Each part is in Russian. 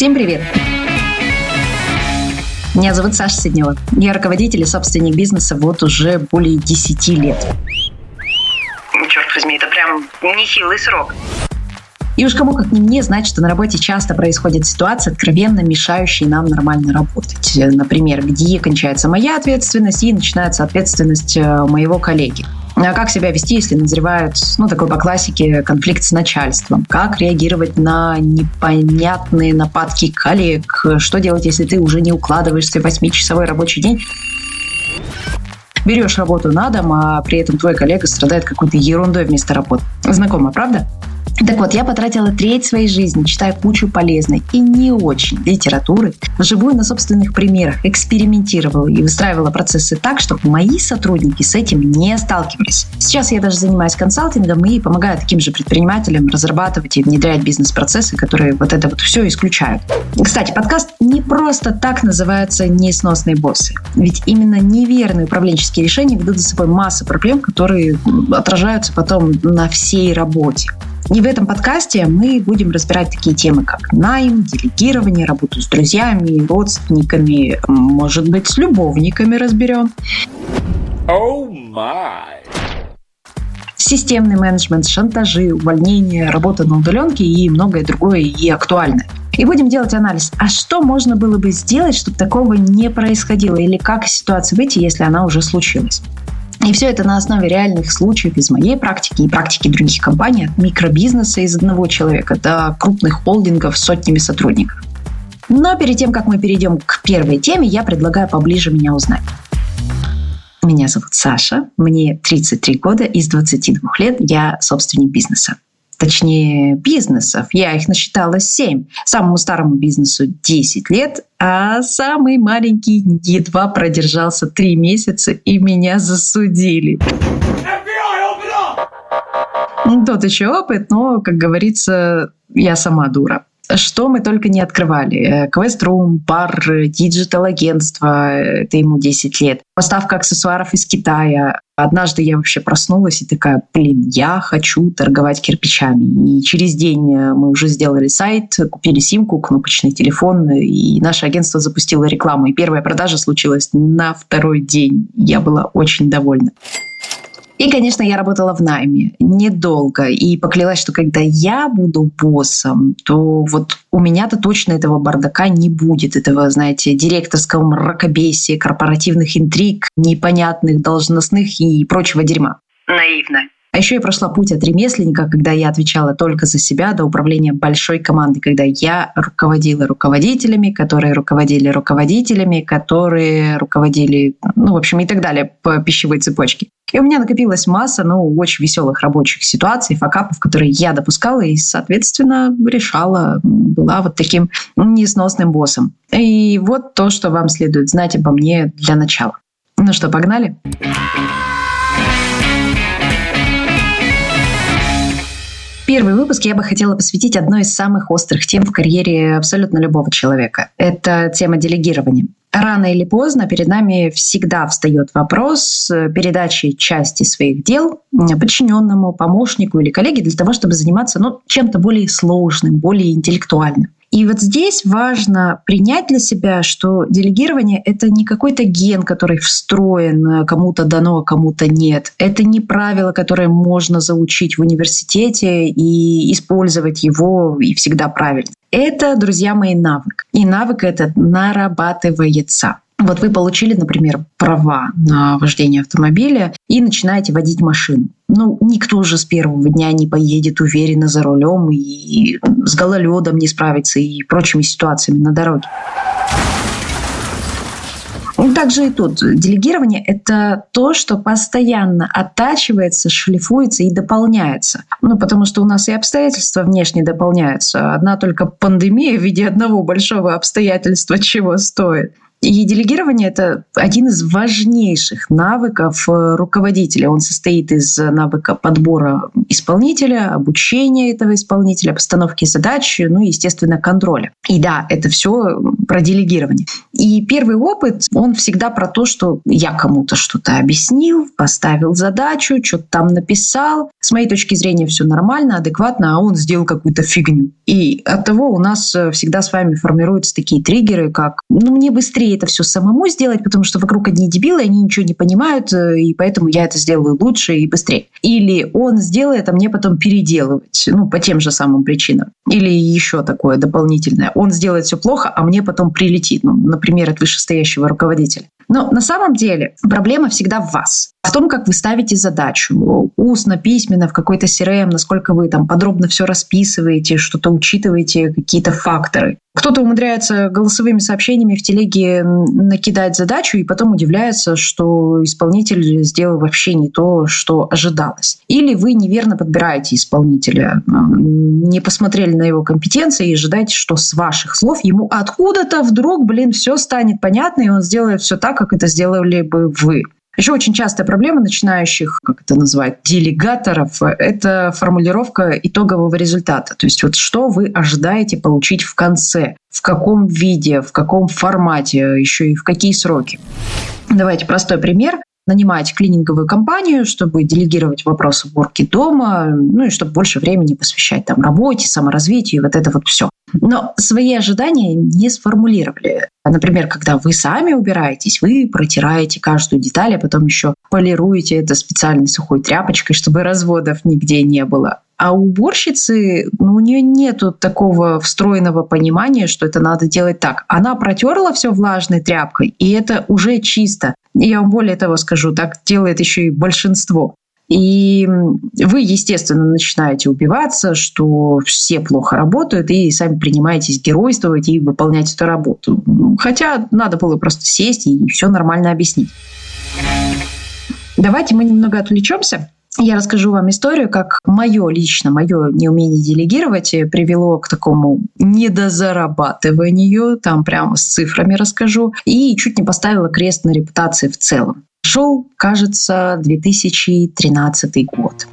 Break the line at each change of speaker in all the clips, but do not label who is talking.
Всем привет! Меня зовут Саша Сиднева. Я руководитель и собственник бизнеса вот уже более 10 лет.
Черт возьми, это прям нехилый срок.
И уж кому как не мне знать, что на работе часто происходят ситуации, откровенно мешающие нам нормально работать. Например, где кончается моя ответственность и начинается ответственность э, моего коллеги. А как себя вести, если назревает, ну, такой по классике, конфликт с начальством? Как реагировать на непонятные нападки коллег? Что делать, если ты уже не укладываешься в 8-часовой рабочий день? Берешь работу на дом, а при этом твой коллега страдает какой-то ерундой вместо работы. Знакомо, правда? Так вот, я потратила треть своей жизни, читая кучу полезной и не очень литературы, вживую на собственных примерах, экспериментировала и выстраивала процессы так, чтобы мои сотрудники с этим не сталкивались. Сейчас я даже занимаюсь консалтингом и помогаю таким же предпринимателям разрабатывать и внедрять бизнес-процессы, которые вот это вот все исключают. Кстати, подкаст не просто так называется «Несносные боссы». Ведь именно неверные управленческие решения ведут за собой массу проблем, которые отражаются потом на всей работе. И в этом подкасте мы будем разбирать такие темы, как найм, делегирование, работу с друзьями, родственниками, может быть, с любовниками разберем. Oh my. Системный менеджмент, шантажи, увольнение, работа на удаленке и многое другое и актуальное. И будем делать анализ, а что можно было бы сделать, чтобы такого не происходило, или как из ситуации выйти, если она уже случилась. И все это на основе реальных случаев из моей практики и практики других компаний, от микробизнеса из одного человека до крупных холдингов с сотнями сотрудников. Но перед тем, как мы перейдем к первой теме, я предлагаю поближе меня узнать. Меня зовут Саша, мне 33 года, из 22 лет я собственник бизнеса точнее бизнесов. Я их насчитала 7. Самому старому бизнесу 10 лет, а самый маленький едва продержался 3 месяца и меня засудили. Тот еще опыт, но, как говорится, я сама дура что мы только не открывали. Квеструм, бар, digital-агентство, это ему 10 лет. Поставка аксессуаров из Китая. Однажды я вообще проснулась и такая, блин, я хочу торговать кирпичами. И через день мы уже сделали сайт, купили симку, кнопочный телефон, и наше агентство запустило рекламу. И первая продажа случилась на второй день. Я была очень довольна. И, конечно, я работала в найме недолго и поклялась, что когда я буду боссом, то вот у меня-то точно этого бардака не будет, этого, знаете, директорского мракобесия, корпоративных интриг, непонятных должностных и прочего дерьма.
Наивно.
А еще я прошла путь от ремесленника, когда я отвечала только за себя, до управления большой командой, когда я руководила руководителями, которые руководили руководителями, которые руководили, ну, в общем, и так далее по пищевой цепочке. И у меня накопилась масса, ну, очень веселых рабочих ситуаций, факапов, которые я допускала и, соответственно, решала, была вот таким несносным боссом. И вот то, что вам следует знать обо мне для начала. Ну что, погнали? Погнали! Первый выпуск я бы хотела посвятить одной из самых острых тем в карьере абсолютно любого человека. Это тема делегирования. Рано или поздно перед нами всегда встает вопрос передачи части своих дел подчиненному, помощнику или коллеге для того, чтобы заниматься ну, чем-то более сложным, более интеллектуальным. И вот здесь важно принять для себя, что делегирование — это не какой-то ген, который встроен, кому-то дано, а кому-то нет. Это не правило, которое можно заучить в университете и использовать его и всегда правильно. Это, друзья мои, навык. И навык этот нарабатывается. Вот вы получили, например, права на вождение автомобиля и начинаете водить машину. Ну, никто же с первого дня не поедет уверенно за рулем и с гололедом не справится и прочими ситуациями на дороге. Также и тут. Делегирование — это то, что постоянно оттачивается, шлифуется и дополняется. Ну, потому что у нас и обстоятельства внешне дополняются. Одна только пандемия в виде одного большого обстоятельства чего стоит. И делегирование – это один из важнейших навыков э, руководителя. Он состоит из навыка подбора исполнителя, обучения этого исполнителя, постановки задач, ну и, естественно, контроля. И да, это все про делегирование. И первый опыт, он всегда про то, что я кому-то что-то объяснил, поставил задачу, что-то там написал. С моей точки зрения все нормально, адекватно, а он сделал какую-то фигню. И от того у нас э, всегда с вами формируются такие триггеры, как «ну, мне быстрее это все самому сделать, потому что вокруг одни дебилы, они ничего не понимают, э, и поэтому я это сделаю лучше и быстрее. Или он сделает, а мне потом переделывать, ну, по тем же самым причинам. Или еще такое дополнительное. Он сделает все плохо, а мне потом прилетит, ну, например, от вышестоящего руководителя. Но на самом деле проблема всегда в вас, в том, как вы ставите задачу, устно, письменно, в какой-то CRM, насколько вы там подробно все расписываете, что-то учитываете, какие-то факторы. Кто-то умудряется голосовыми сообщениями в телеге накидать задачу и потом удивляется, что исполнитель сделал вообще не то, что ожидалось. Или вы неверно подбираете исполнителя, не посмотрели на его компетенции и ожидаете, что с ваших слов ему откуда-то вдруг, блин, все станет понятно, и он сделает все так, как это сделали бы вы. Еще очень частая проблема начинающих, как это называют, делегаторов, это формулировка итогового результата. То есть вот что вы ожидаете получить в конце, в каком виде, в каком формате, еще и в какие сроки. Давайте простой пример нанимаете клининговую компанию, чтобы делегировать вопросы уборки дома, ну и чтобы больше времени посвящать там работе, саморазвитию и вот это вот все. Но свои ожидания не сформулировали. Например, когда вы сами убираетесь, вы протираете каждую деталь, а потом еще полируете это специальной сухой тряпочкой, чтобы разводов нигде не было. А у уборщицы, ну, у нее нету такого встроенного понимания, что это надо делать так. Она протерла все влажной тряпкой, и это уже чисто. Я вам более того скажу, так делает еще и большинство. И вы, естественно, начинаете убиваться, что все плохо работают, и сами принимаетесь геройствовать и выполнять эту работу. Хотя надо было просто сесть и все нормально объяснить. Давайте мы немного отвлечемся. Я расскажу вам историю, как мое лично, мое неумение делегировать привело к такому недозарабатыванию, там прямо с цифрами расскажу, и чуть не поставила крест на репутации в целом. Шел, кажется, 2013 год.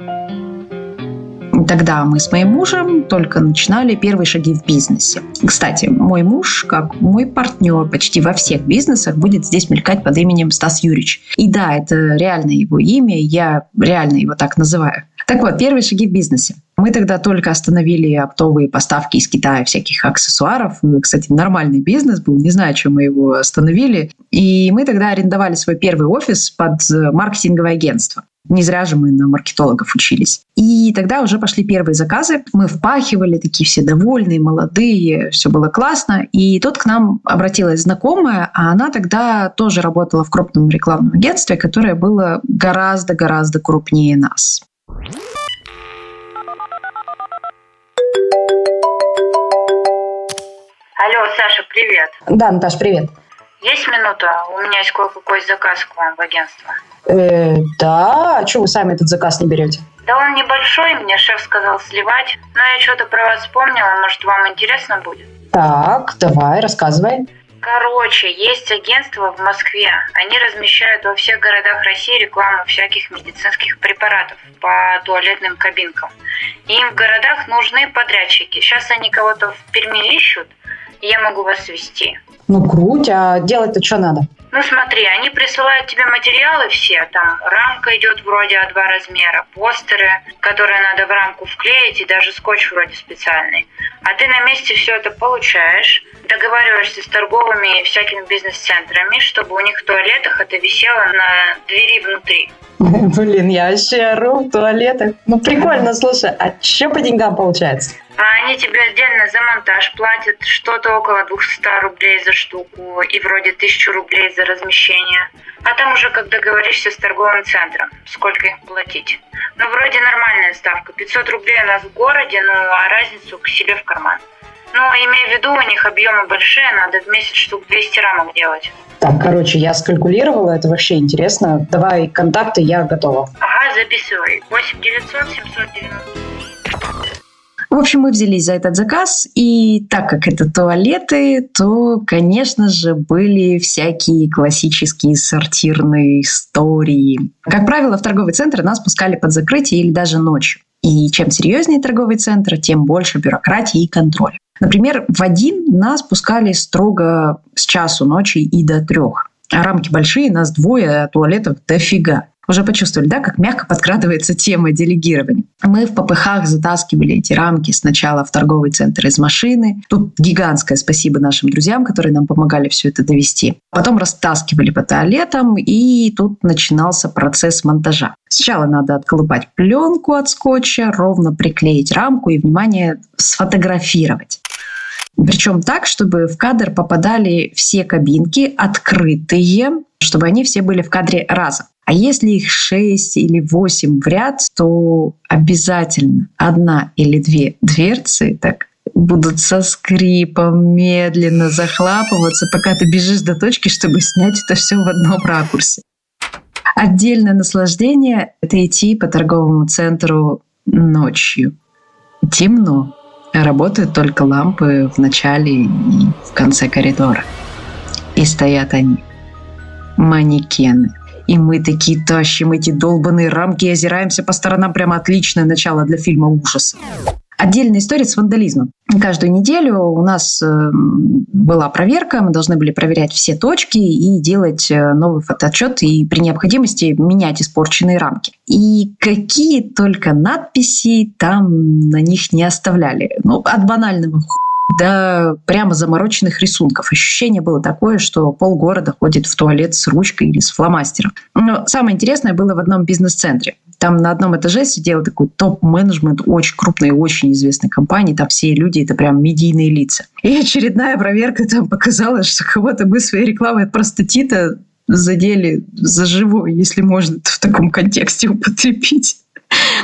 Тогда мы с моим мужем только начинали первые шаги в бизнесе. Кстати, мой муж, как мой партнер почти во всех бизнесах, будет здесь мелькать под именем Стас Юрьевич. И да, это реально его имя, я реально его так называю. Так вот, первые шаги в бизнесе. Мы тогда только остановили оптовые поставки из Китая всяких аксессуаров. Кстати, нормальный бизнес был, не знаю, чем мы его остановили. И мы тогда арендовали свой первый офис под маркетинговое агентство. Не зря же мы на маркетологов учились. И тогда уже пошли первые заказы. Мы впахивали, такие все довольные, молодые, все было классно. И тут к нам обратилась знакомая, а она тогда тоже работала в крупном рекламном агентстве, которое было гораздо-гораздо крупнее нас.
Алло, Саша, привет.
Да, Наташ, привет.
Есть минута? У меня есть кое-какой заказ к вам в агентство.
Э, да, а что вы сами этот заказ не берете?
Да он небольшой, мне шеф сказал сливать. Но я что-то про вас вспомнила, может, вам интересно будет?
Так, давай, рассказывай.
Короче, есть агентство в Москве. Они размещают во всех городах России рекламу всяких медицинских препаратов по туалетным кабинкам. И им в городах нужны подрядчики. Сейчас они кого-то в Перми ищут, и я могу вас свести.
Ну, круть, а делать-то что надо?
Ну смотри, они присылают тебе материалы все, там рамка идет вроде А2 размера, постеры, которые надо в рамку вклеить и даже скотч вроде специальный. А ты на месте все это получаешь, договариваешься с торговыми и всякими бизнес-центрами, чтобы у них в туалетах это висело на двери внутри.
Блин, я вообще ору в туалетах. Ну прикольно, слушай, а что по деньгам получается?
А они тебе отдельно за монтаж платят что-то около 200 рублей за штуку и вроде 1000 рублей за размещение. А там уже как договоришься с торговым центром, сколько их платить. Ну, вроде нормальная ставка. 500 рублей у нас в городе, ну, а разницу к себе в карман. Ну, имея в виду, у них объемы большие, надо в месяц штук 200 рамок делать.
Так, короче, я скалькулировала, это вообще интересно. Давай контакты, я готова.
Ага, записывай. 8 900 790.
В общем, мы взялись за этот заказ, и так как это туалеты, то, конечно же, были всякие классические сортирные истории. Как правило, в торговый центр нас пускали под закрытие или даже ночью. И чем серьезнее торговый центр, тем больше бюрократии и контроля. Например, в один нас пускали строго с часу ночи и до трех. А рамки большие, нас двое, а туалетов дофига. Уже почувствовали, да, как мягко подкрадывается тема делегирования. Мы в ППХ затаскивали эти рамки сначала в торговый центр из машины. Тут гигантское спасибо нашим друзьям, которые нам помогали все это довести. Потом растаскивали по туалетам, и тут начинался процесс монтажа. Сначала надо отколупать пленку от скотча, ровно приклеить рамку и, внимание, сфотографировать. Причем так, чтобы в кадр попадали все кабинки открытые, чтобы они все были в кадре разом. А если их 6 или 8 в ряд, то обязательно одна или две дверцы так будут со скрипом медленно захлапываться, пока ты бежишь до точки, чтобы снять это все в одном ракурсе. Отдельное наслаждение — это идти по торговому центру ночью. Темно. Работают только лампы в начале и в конце коридора. И стоят они. Манекены и мы такие тащим эти долбанные рамки и озираемся по сторонам. Прямо отличное начало для фильма ужаса. Отдельная история с вандализмом. Каждую неделю у нас э, была проверка, мы должны были проверять все точки и делать э, новый фотоотчет и при необходимости менять испорченные рамки. И какие только надписи там на них не оставляли. Ну, от банального до прямо замороченных рисунков. Ощущение было такое, что полгорода ходит в туалет с ручкой или с фломастером. Но самое интересное было в одном бизнес-центре. Там на одном этаже сидел такой топ-менеджмент очень крупной и очень известной компании. Там все люди, это прям медийные лица. И очередная проверка там показала, что кого-то мы своей рекламой от простатита задели за живое, если можно в таком контексте употребить.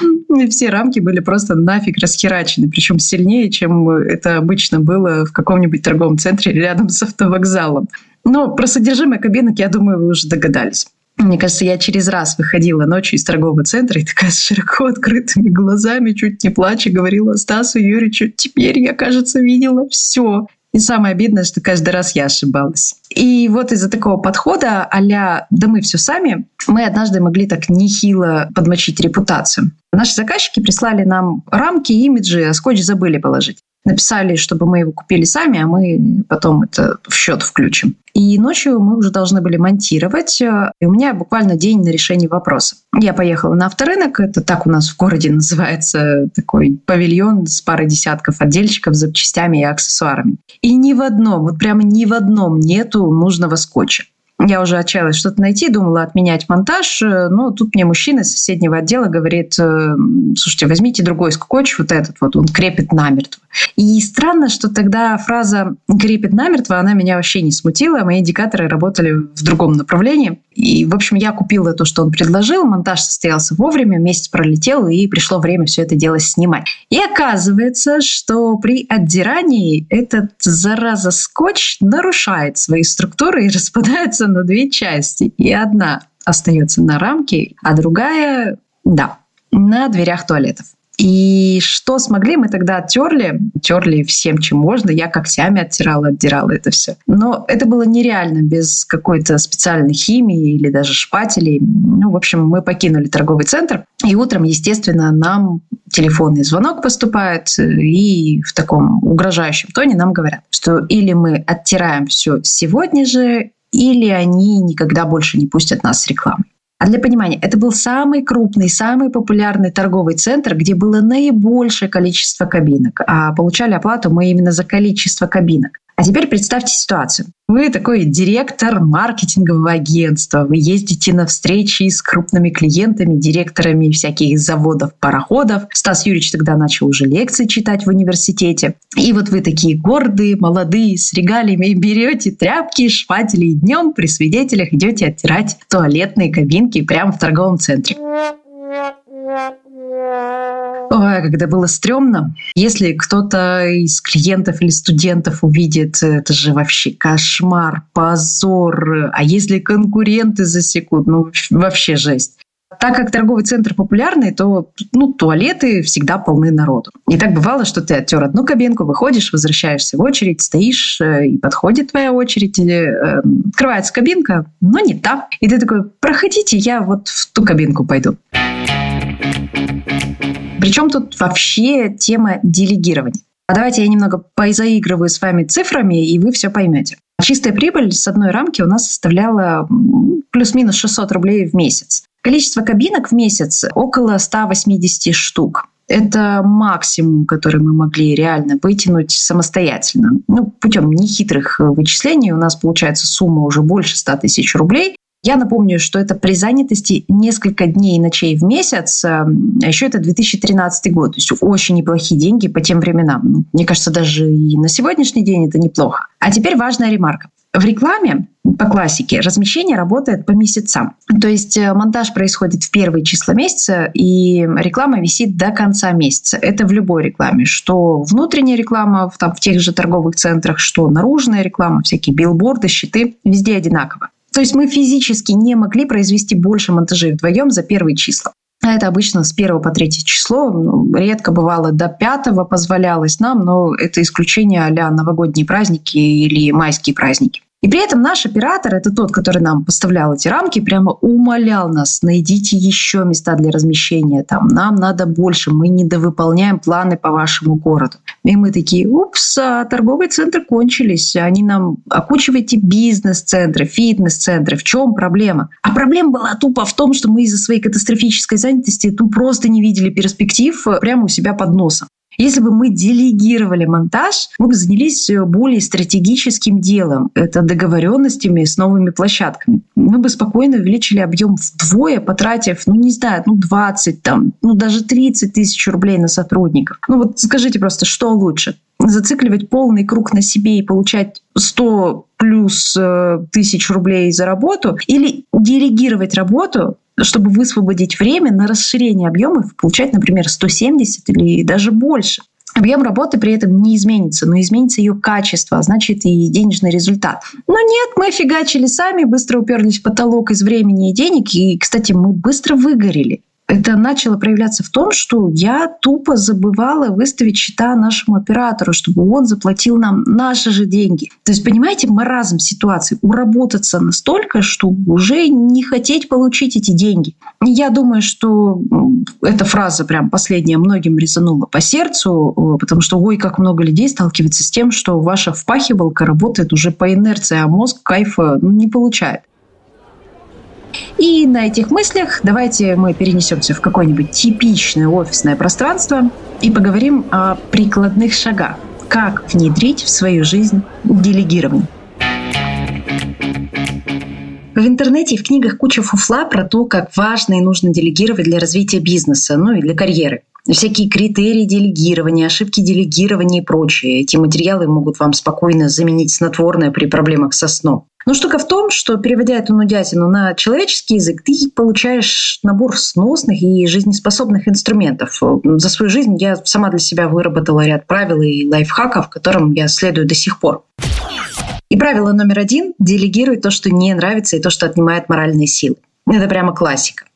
И все рамки были просто нафиг расхерачены, причем сильнее, чем это обычно было в каком-нибудь торговом центре рядом с автовокзалом. Но про содержимое кабинок, я думаю, вы уже догадались. Мне кажется, я через раз выходила ночью из торгового центра и такая с широко открытыми глазами, чуть не плача, говорила Стасу Юрьевичу, теперь я, кажется, видела все. И самое обидное, что каждый раз я ошибалась. И вот из-за такого подхода а «да мы все сами» мы однажды могли так нехило подмочить репутацию. Наши заказчики прислали нам рамки, имиджи, а скотч забыли положить написали, чтобы мы его купили сами, а мы потом это в счет включим. И ночью мы уже должны были монтировать. Э, и у меня буквально день на решение вопроса. Я поехала на авторынок. Это так у нас в городе называется такой павильон с парой десятков отдельщиков с запчастями и аксессуарами. И ни в одном, вот прямо ни в одном нету нужного скотча. Я уже отчаялась что-то найти, думала отменять монтаж, э, но тут мне мужчина из соседнего отдела говорит, э, слушайте, возьмите другой скотч, вот этот вот, он крепит намертво. И странно, что тогда фраза «крепит намертво», она меня вообще не смутила, мои индикаторы работали в другом направлении. И, в общем, я купила то, что он предложил, монтаж состоялся вовремя, месяц пролетел, и пришло время все это дело снимать. И оказывается, что при отдирании этот зараза скотч нарушает свои структуры и распадается на две части. И одна остается на рамке, а другая, да, на дверях туалетов. И что смогли, мы тогда оттерли, терли всем, чем можно. Я когтями оттирала, отдирала это все. Но это было нереально без какой-то специальной химии или даже шпателей. Ну, в общем, мы покинули торговый центр. И утром, естественно, нам телефонный звонок поступает, и в таком угрожающем тоне нам говорят, что или мы оттираем все сегодня же, или они никогда больше не пустят нас с рекламой. А для понимания, это был самый крупный, самый популярный торговый центр, где было наибольшее количество кабинок. А получали оплату мы именно за количество кабинок. А теперь представьте ситуацию. Вы такой директор маркетингового агентства. Вы ездите на встречи с крупными клиентами, директорами всяких заводов, пароходов. Стас Юрьевич тогда начал уже лекции читать в университете. И вот вы такие гордые, молодые, с регалиями, берете тряпки, шпатели и днем при свидетелях идете оттирать туалетные кабинки прямо в торговом центре. Ой, когда было стрёмно. Если кто-то из клиентов или студентов увидит, это же вообще кошмар, позор. А если конкуренты засекут, ну вообще жесть. Так как торговый центр популярный, то ну, туалеты всегда полны народу. И так бывало, что ты оттер одну кабинку, выходишь, возвращаешься в очередь, стоишь, э, и подходит твоя очередь, или э, открывается кабинка, но не та. И ты такой, проходите, я вот в ту кабинку пойду. Причем тут вообще тема делегирования. А давайте я немного позаигрываю с вами цифрами, и вы все поймете. Чистая прибыль с одной рамки у нас составляла плюс-минус 600 рублей в месяц. Количество кабинок в месяц около 180 штук. Это максимум, который мы могли реально вытянуть самостоятельно. Ну, путем нехитрых вычислений у нас получается сумма уже больше 100 тысяч рублей. Я напомню, что это при занятости несколько дней и ночей в месяц, а еще это 2013 год, то есть очень неплохие деньги по тем временам. Ну, мне кажется, даже и на сегодняшний день это неплохо. А теперь важная ремарка. В рекламе по классике размещение работает по месяцам. То есть э, монтаж происходит в первые числа месяца, и реклама висит до конца месяца. Это в любой рекламе. Что внутренняя реклама там, в тех же торговых центрах, что наружная реклама, всякие билборды, щиты, везде одинаково. То есть мы физически не могли произвести больше монтажей вдвоем за первые числа. А это обычно с 1 по 3 число. Ну, редко бывало до 5 позволялось нам, но это исключение а новогодние праздники или майские праздники. И при этом наш оператор, это тот, который нам поставлял эти рамки, прямо умолял нас, найдите еще места для размещения, там, нам надо больше, мы недовыполняем планы по вашему городу. И мы такие, упс, а торговые центры кончились, они нам окучиваете бизнес-центры, фитнес-центры, в чем проблема? А проблема была тупо в том, что мы из-за своей катастрофической занятости тут просто не видели перспектив прямо у себя под носом. Если бы мы делегировали монтаж, мы бы занялись э, более стратегическим делом. Это договоренностями с новыми площадками. Мы бы спокойно увеличили объем вдвое, потратив, ну не знаю, ну 20, там, ну даже 30 тысяч рублей на сотрудников. Ну вот скажите просто, что лучше? Зацикливать полный круг на себе и получать 100 плюс э, тысяч рублей за работу или делегировать работу чтобы высвободить время на расширение объемов, получать, например, 170 или даже больше. Объем работы при этом не изменится, но изменится ее качество, а значит и денежный результат. Но нет, мы фигачили сами, быстро уперлись в потолок из времени и денег, и, кстати, мы быстро выгорели это начало проявляться в том, что я тупо забывала выставить счета нашему оператору, чтобы он заплатил нам наши же деньги. То есть, понимаете, маразм ситуации. Уработаться настолько, что уже не хотеть получить эти деньги. Я думаю, что эта фраза прям последняя многим резанула по сердцу, потому что ой, как много людей сталкивается с тем, что ваша впахивалка работает уже по инерции, а мозг кайфа ну, не получает. И на этих мыслях давайте мы перенесемся в какое-нибудь типичное офисное пространство и поговорим о прикладных шагах, как внедрить в свою жизнь делегирование. В интернете и в книгах куча фуфла про то, как важно и нужно делегировать для развития бизнеса, ну и для карьеры. Всякие критерии делегирования, ошибки делегирования и прочее. Эти материалы могут вам спокойно заменить снотворное при проблемах со сном. Но штука в том, что переводя эту нудятину на человеческий язык, ты получаешь набор сносных и жизнеспособных инструментов. За свою жизнь я сама для себя выработала ряд правил и лайфхаков, которым я следую до сих пор. И правило номер один – делегируй то, что не нравится, и то, что отнимает моральные силы. Это прямо классика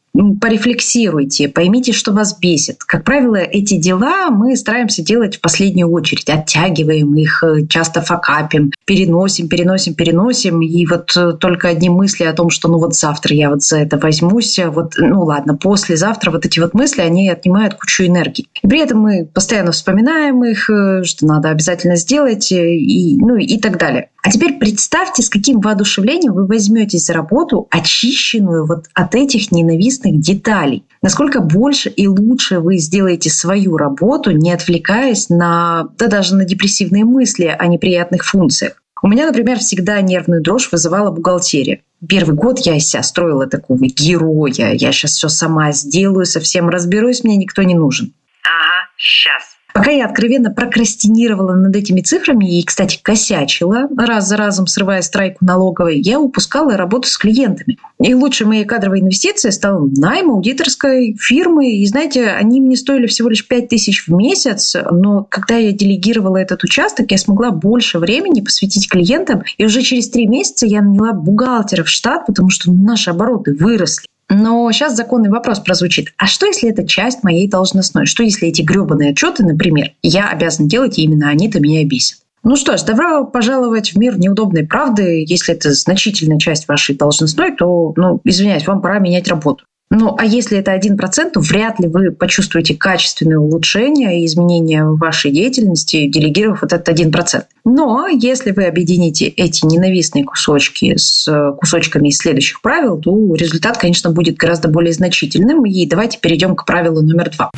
порефлексируйте, поймите, что вас бесит. Как правило, эти дела мы стараемся делать в последнюю очередь. Оттягиваем их, э, часто факапим, переносим, переносим, переносим. И вот э, только одни мысли о том, что ну вот завтра я вот за это возьмусь, а вот ну ладно, послезавтра вот эти вот мысли, они отнимают кучу энергии. И при этом мы постоянно вспоминаем их, э, что надо обязательно сделать и, ну, и так далее. А теперь представьте, с каким воодушевлением вы возьметесь за работу, очищенную вот от этих ненавистных деталей. Насколько больше и лучше вы сделаете свою работу, не отвлекаясь на, да даже на депрессивные мысли о неприятных функциях. У меня, например, всегда нервную дрожь вызывала бухгалтерия. Первый год я из себя строила такого героя. Я сейчас все сама сделаю, совсем разберусь, мне никто не нужен.
Ага, сейчас.
Пока я откровенно прокрастинировала над этими цифрами и, кстати, косячила, раз за разом срывая страйку налоговой, я упускала работу с клиентами. И лучшей моей кадровой инвестицией стал найм аудиторской фирмы. И, знаете, они мне стоили всего лишь 5 тысяч в месяц, но когда я делегировала этот участок, я смогла больше времени посвятить клиентам. И уже через три месяца я наняла бухгалтера в штат, потому что наши обороты выросли. Но сейчас законный вопрос прозвучит. А что, если это часть моей должностной? Что, если эти гребаные отчеты, например, я обязан делать, и именно они-то меня бесят? Ну что ж, добро пожаловать в мир неудобной правды. Если это значительная часть вашей должностной, то, ну, извиняюсь, вам пора менять работу. Ну, а если это 1%, то вряд ли вы почувствуете качественное улучшение и изменения в вашей деятельности, делегировав вот этот 1%. Но если вы объедините эти ненавистные кусочки с кусочками из следующих правил, то результат, конечно, будет гораздо более значительным. И давайте перейдем к правилу номер два.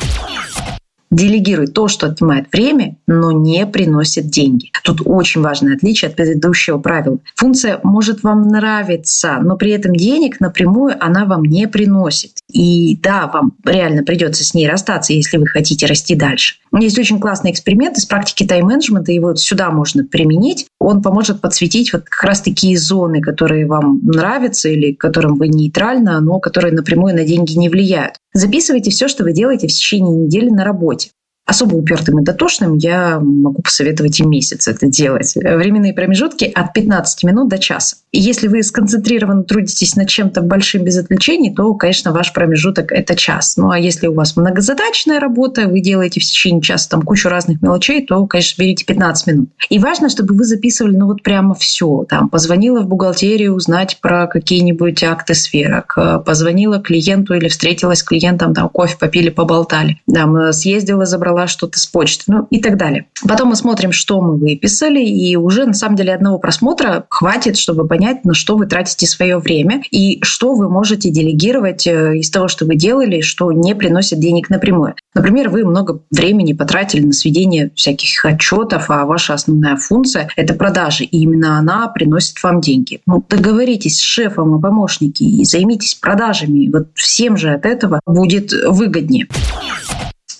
Делегируй то, что отнимает время, но не приносит деньги. Тут очень важное отличие от предыдущего правила. Функция может вам нравиться, но при этом денег напрямую она вам не приносит. И да, вам реально придется с ней расстаться, если вы хотите расти дальше. Есть очень классный эксперимент из практики тайм-менеджмента, его сюда можно применить. Он поможет подсветить вот как раз такие зоны, которые вам нравятся или которым вы нейтрально, но которые напрямую на деньги не влияют. Записывайте все, что вы делаете в течение недели на работе особо упертым и дотошным, я могу посоветовать и месяц это делать. Временные промежутки от 15 минут до часа. И если вы сконцентрированно трудитесь над чем-то большим без отвлечений, то, конечно, ваш промежуток – это час. Ну а если у вас многозадачная работа, вы делаете в течение часа там кучу разных мелочей, то, конечно, берите 15 минут. И важно, чтобы вы записывали, ну вот прямо все. Там, позвонила в бухгалтерию узнать про какие-нибудь акты сферок, позвонила клиенту или встретилась с клиентом, там, кофе попили, поболтали, там, съездила, забрала забрала что-то с почты, ну и так далее. Потом мы смотрим, что мы выписали, и уже на самом деле одного просмотра хватит, чтобы понять, на что вы тратите свое время и что вы можете делегировать э, из того, что вы делали, что не приносит денег напрямую. Например, вы много времени потратили на сведение всяких отчетов, а ваша основная функция – это продажи, и именно она приносит вам деньги. Ну, договоритесь с шефом о помощнике и займитесь продажами. Вот всем же от этого будет выгоднее.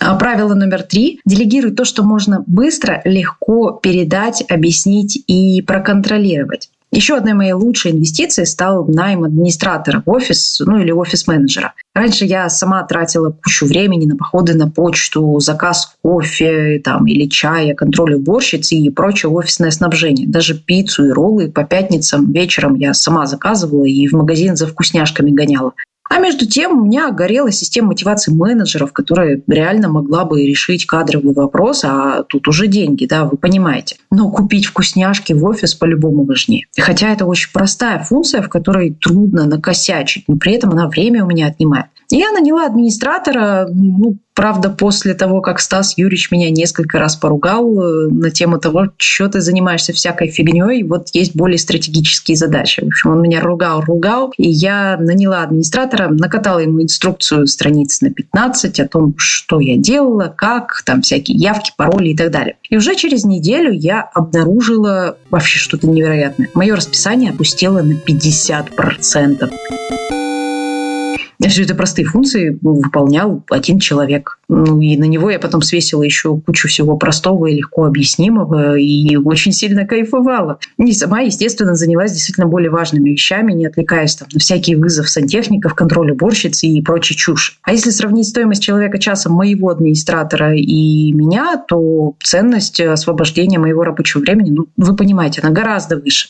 А, правило номер три. Делегируй то, что можно быстро, легко передать, объяснить и проконтролировать. Еще одной моей лучшей инвестицией стал найм администратора в офис, ну или офис-менеджера. Раньше я сама тратила кучу времени на походы на почту, заказ кофе там, или чая, контроль уборщиц и прочее офисное снабжение. Даже пиццу и роллы по пятницам вечером я сама заказывала и в магазин за вкусняшками гоняла. А между тем у меня горела система мотивации менеджеров, которая реально могла бы решить кадровый вопрос, а тут уже деньги, да, вы понимаете. Но купить вкусняшки в офис по-любому важнее. Хотя это очень простая функция, в которой трудно накосячить, но при этом она время у меня отнимает. Я наняла администратора, ну, правда, после того, как Стас Юрьевич меня несколько раз поругал э, на тему того, что ты занимаешься всякой фигней, вот есть более стратегические задачи. В общем, он меня ругал, ругал, и я наняла администратора, накатала ему инструкцию страниц на 15 о том, что я делала, как, там всякие явки, пароли и так далее. И уже через неделю я обнаружила вообще что-то невероятное. Мое расписание опустело на 50%. Все это простые функции выполнял один человек. Ну, и на него я потом свесила еще кучу всего простого и легко объяснимого, и очень сильно кайфовала. И сама, естественно, занялась действительно более важными вещами, не отвлекаясь там, на всякий вызов сантехников, контроль уборщицы и прочий чушь. А если сравнить стоимость человека часа моего администратора и меня, то ценность освобождения моего рабочего времени, ну, вы понимаете, она гораздо выше.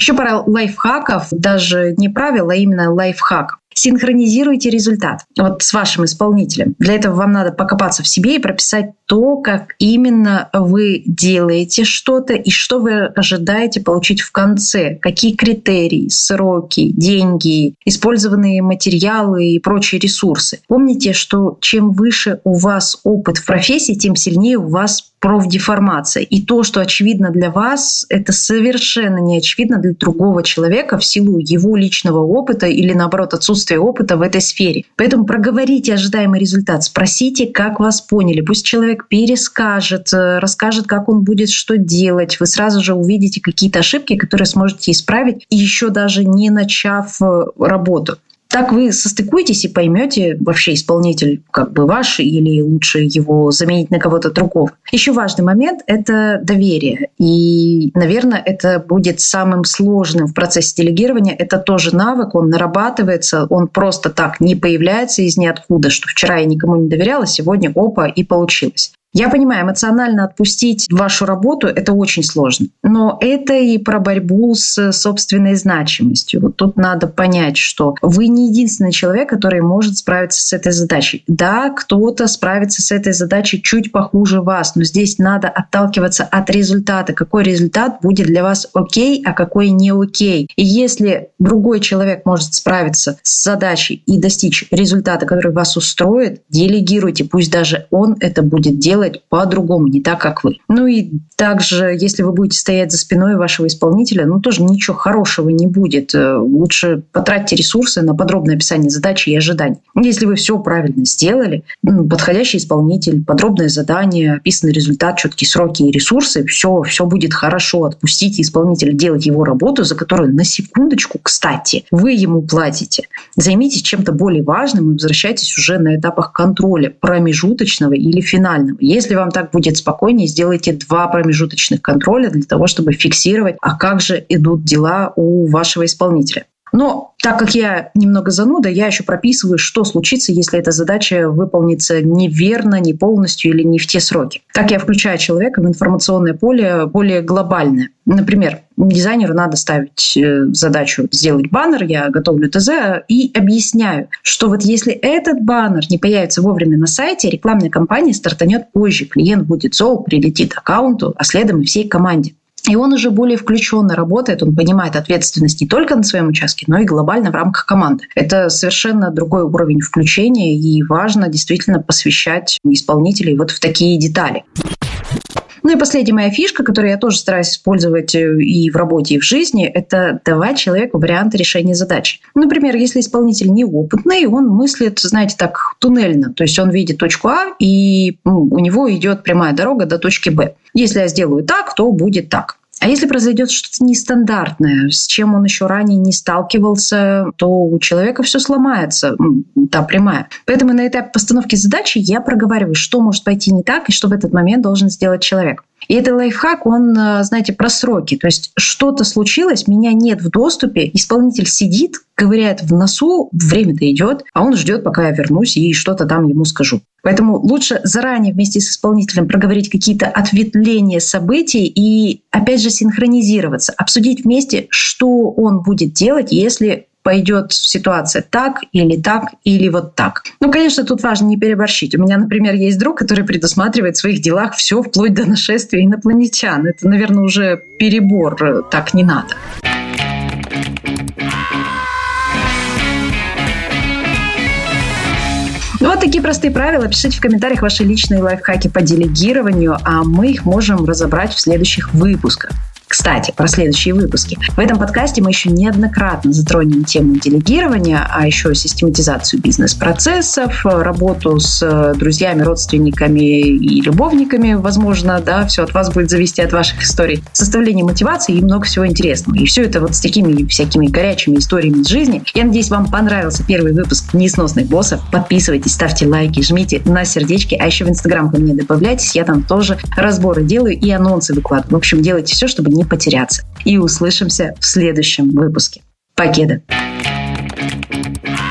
Еще пара лайфхаков, даже не правил, а именно лайфхак. Синхронизируйте результат вот с вашим исполнителем. Для этого вам надо покопаться в себе и прописать то, как именно вы делаете что-то и что вы ожидаете получить в конце. Какие критерии, сроки, деньги, использованные материалы и прочие ресурсы. Помните, что чем выше у вас опыт в профессии, тем сильнее у вас профдеформация. И то, что очевидно для вас, это совершенно не очевидно для другого человека в силу его личного опыта или, наоборот, отсутствия опыта в этой сфере. Поэтому проговорите ожидаемый результат, спросите, как вас поняли. Пусть человек перескажет, э, расскажет, как он будет что делать. Вы сразу же увидите какие-то ошибки, которые сможете исправить, еще даже не начав э, работу. Так вы состыкуетесь и поймете, вообще исполнитель как бы ваш или лучше его заменить на кого-то другого. Еще важный момент – это доверие. И, наверное, это будет самым сложным в процессе делегирования. Это тоже навык, он нарабатывается, он просто так не появляется из ниоткуда, что вчера я никому не доверяла, сегодня опа и получилось. Я понимаю, эмоционально отпустить вашу работу – это очень сложно. Но это и про борьбу с собственной значимостью. Вот тут надо понять, что вы не единственный человек, который может справиться с этой задачей. Да, кто-то справится с этой задачей чуть похуже вас, но здесь надо отталкиваться от результата. Какой результат будет для вас окей, а какой не окей. И если другой человек может справиться с задачей и достичь результата, который вас устроит, делегируйте. Пусть даже он это будет делать делать по-другому, не так, как вы. Ну и также, если вы будете стоять за спиной вашего исполнителя, ну тоже ничего хорошего не будет. Э, лучше потратьте ресурсы на подробное описание задачи и ожиданий. Если вы все правильно сделали, ну, подходящий исполнитель, подробное задание, описанный результат, четкие сроки и ресурсы, все, все будет хорошо. Отпустите исполнителя делать его работу, за которую на секундочку, кстати, вы ему платите. Займитесь чем-то более важным и возвращайтесь уже на этапах контроля промежуточного или финального. Если вам так будет спокойнее, сделайте два промежуточных контроля для того, чтобы фиксировать, а как же идут дела у вашего исполнителя. Но так как я немного зануда, я еще прописываю, что случится, если эта задача выполнится неверно, не полностью или не в те сроки. Так я включаю человека в информационное поле более глобальное. Например, дизайнеру надо ставить э, задачу сделать баннер, я готовлю ТЗ и объясняю, что вот если этот баннер не появится вовремя на сайте, рекламная кампания стартанет позже, клиент будет зол, прилетит аккаунту, а следом и всей команде. И он уже более включенно работает, он понимает ответственность не только на своем участке, но и глобально в рамках команды. Это совершенно другой уровень включения, и важно действительно посвящать исполнителей вот в такие детали. Ну и последняя моя фишка, которую я тоже стараюсь использовать э, и в работе, и в жизни, это давать человеку варианты решения задачи. Например, если исполнитель неопытный, он мыслит, знаете, так туннельно. То есть он видит точку А, и у него идет прямая дорога до точки Б. Если я сделаю так, то будет так. А если произойдет что-то нестандартное, с чем он еще ранее не сталкивался, то у человека все сломается, та прямая. Поэтому на этапе постановки задачи я проговариваю, что может пойти не так и что в этот момент должен сделать человек. И этот лайфхак, он, э, знаете, про сроки. То есть что-то случилось, меня нет в доступе, исполнитель сидит, ковыряет в носу, время-то идет, а он ждет, пока я вернусь и что-то там ему скажу. Поэтому лучше заранее вместе с исполнителем проговорить какие-то ответвления событий и, опять же, синхронизироваться, обсудить вместе, что он будет делать, если пойдет ситуация так или так или вот так. Ну, конечно, тут важно не переборщить. У меня, например, есть друг, который предусматривает в своих делах все вплоть до нашествия инопланетян. Это, наверное, уже перебор. Так не надо. Ну, вот такие простые правила. Пишите в комментариях ваши личные лайфхаки по делегированию, а мы их можем разобрать в следующих выпусках. Кстати, про следующие выпуски. В этом подкасте мы еще неоднократно затронем тему делегирования, а еще систематизацию бизнес-процессов, работу с друзьями, родственниками и любовниками, возможно, да, все от вас будет зависеть от ваших историй, составление мотивации и много всего интересного. И все это вот с такими всякими горячими историями из жизни. Я надеюсь, вам понравился первый выпуск «Несносных боссов». Подписывайтесь, ставьте лайки, жмите на сердечки, а еще в Инстаграм ко мне добавляйтесь, я там тоже разборы делаю и анонсы выкладываю. В общем, делайте все, чтобы не не потеряться. И услышимся в следующем выпуске. Покеда! thank you